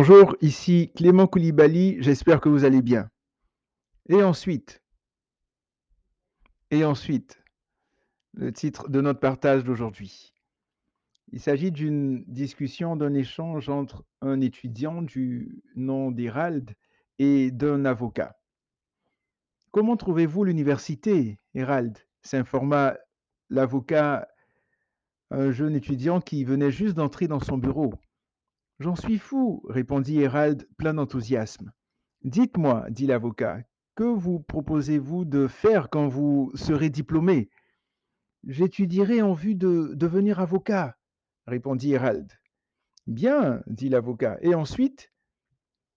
Bonjour, ici Clément Koulibaly, j'espère que vous allez bien. Et ensuite, et ensuite, le titre de notre partage d'aujourd'hui. Il s'agit d'une discussion, d'un échange entre un étudiant du nom d'Hérald et d'un avocat. Comment trouvez-vous l'université, Hérald? S'informa l'avocat, un jeune étudiant qui venait juste d'entrer dans son bureau. J'en suis fou, répondit Hérald plein d'enthousiasme. Dites-moi, dit l'avocat, que vous proposez-vous de faire quand vous serez diplômé? J'étudierai en vue de devenir avocat, répondit Hérald. Bien, dit l'avocat. Et ensuite?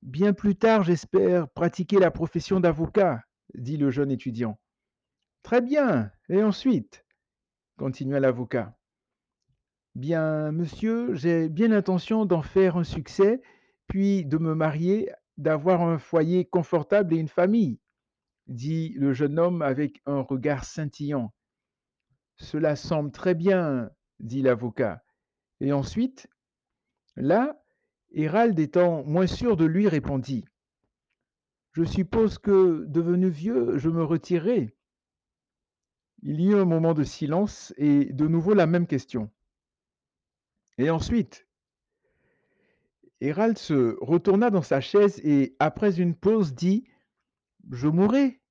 Bien plus tard, j'espère pratiquer la profession d'avocat, dit le jeune étudiant. Très bien. Et ensuite? continua l'avocat. Bien, monsieur, j'ai bien l'intention d'en faire un succès, puis de me marier, d'avoir un foyer confortable et une famille, dit le jeune homme avec un regard scintillant. Cela semble très bien, dit l'avocat. Et ensuite Là, Hérald étant moins sûr de lui, répondit. Je suppose que, devenu vieux, je me retirerai. Il y eut un moment de silence et de nouveau la même question. Et ensuite Hérald se retourna dans sa chaise et, après une pause, dit Je mourrai.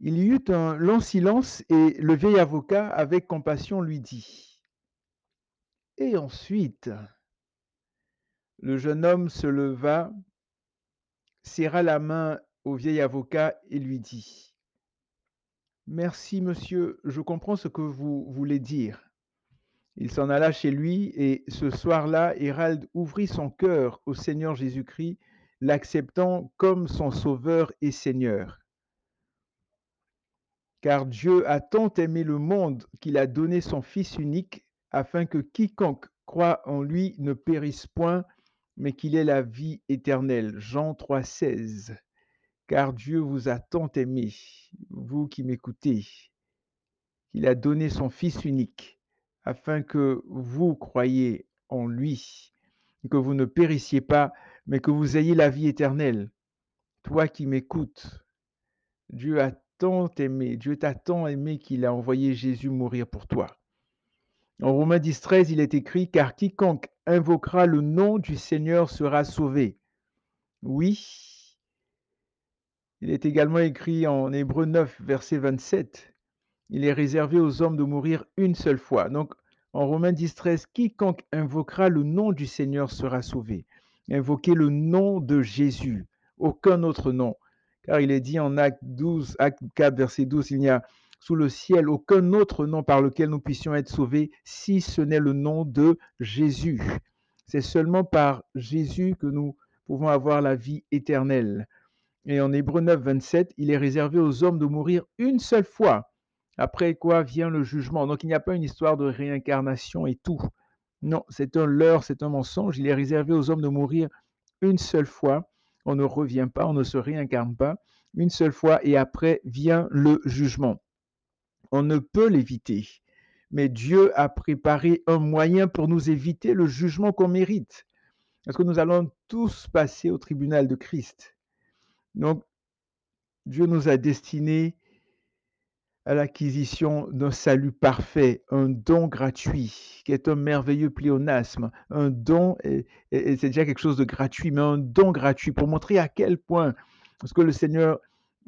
Il y eut un long silence et le vieil avocat, avec compassion, lui dit Et ensuite Le jeune homme se leva, serra la main au vieil avocat et lui dit Merci, monsieur, je comprends ce que vous voulez dire. Il s'en alla chez lui et ce soir-là, Hérald ouvrit son cœur au Seigneur Jésus-Christ, l'acceptant comme son Sauveur et Seigneur. Car Dieu a tant aimé le monde qu'il a donné son Fils unique, afin que quiconque croit en lui ne périsse point, mais qu'il ait la vie éternelle. Jean 3,16. Car Dieu vous a tant aimé, vous qui m'écoutez, qu'il a donné son Fils unique afin que vous croyiez en lui, que vous ne périssiez pas, mais que vous ayez la vie éternelle. Toi qui m'écoutes, Dieu a tant aimé, Dieu t'a tant aimé qu'il a envoyé Jésus mourir pour toi. En Romains 10, 13, il est écrit, car quiconque invoquera le nom du Seigneur sera sauvé. Oui. Il est également écrit en Hébreu 9, verset 27, il est réservé aux hommes de mourir une seule fois. Donc, en Romains 10, 13, quiconque invoquera le nom du Seigneur sera sauvé. Invoquez le nom de Jésus, aucun autre nom. Car il est dit en Acte 12, Acte 4, verset 12, il n'y a sous le ciel aucun autre nom par lequel nous puissions être sauvés, si ce n'est le nom de Jésus. C'est seulement par Jésus que nous pouvons avoir la vie éternelle. Et en Hébreu 9, 27, il est réservé aux hommes de mourir une seule fois après quoi vient le jugement. Donc il n'y a pas une histoire de réincarnation et tout. Non, c'est un leurre, c'est un mensonge. Il est réservé aux hommes de mourir une seule fois. On ne revient pas, on ne se réincarne pas une seule fois et après vient le jugement. On ne peut l'éviter, mais Dieu a préparé un moyen pour nous éviter le jugement qu'on mérite. Parce que nous allons tous passer au tribunal de Christ. Donc, Dieu nous a destinés à l'acquisition d'un salut parfait, un don gratuit, qui est un merveilleux pléonasme. Un don, et, c'est déjà quelque chose de gratuit, mais un don gratuit pour montrer à quel point ce que le Seigneur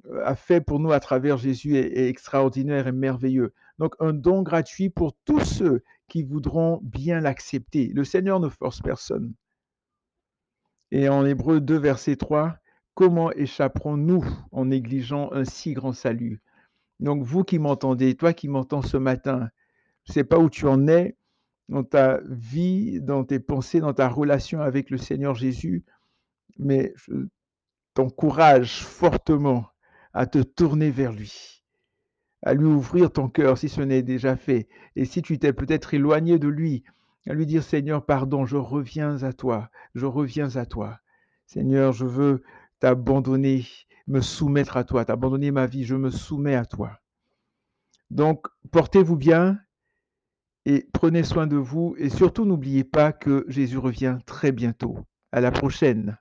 euh, a fait pour nous à travers Jésus est, extraordinaire et merveilleux. Donc un don gratuit pour tous ceux qui voudront bien l'accepter. Le Seigneur ne force personne. Et en Hébreu 2, verset 3, comment échapperons-nous en négligeant un si grand salut? Donc, vous qui m'entendez, toi qui m'entends ce matin, je ne sais pas où tu en es dans ta vie, dans tes pensées, dans ta relation avec le Seigneur Jésus, mais je t'encourage fortement à te tourner vers lui, à lui ouvrir ton cœur si ce n'est déjà fait. Et si tu t'es peut-être éloigné de lui, à lui dire Seigneur, pardon, je reviens à toi, je reviens à toi. Seigneur, je veux t'abandonner me soumettre à toi, t'abandonner ma vie, je me soumets à toi. Donc, portez-vous bien et prenez soin de vous et surtout n'oubliez pas que Jésus revient très bientôt. À la prochaine.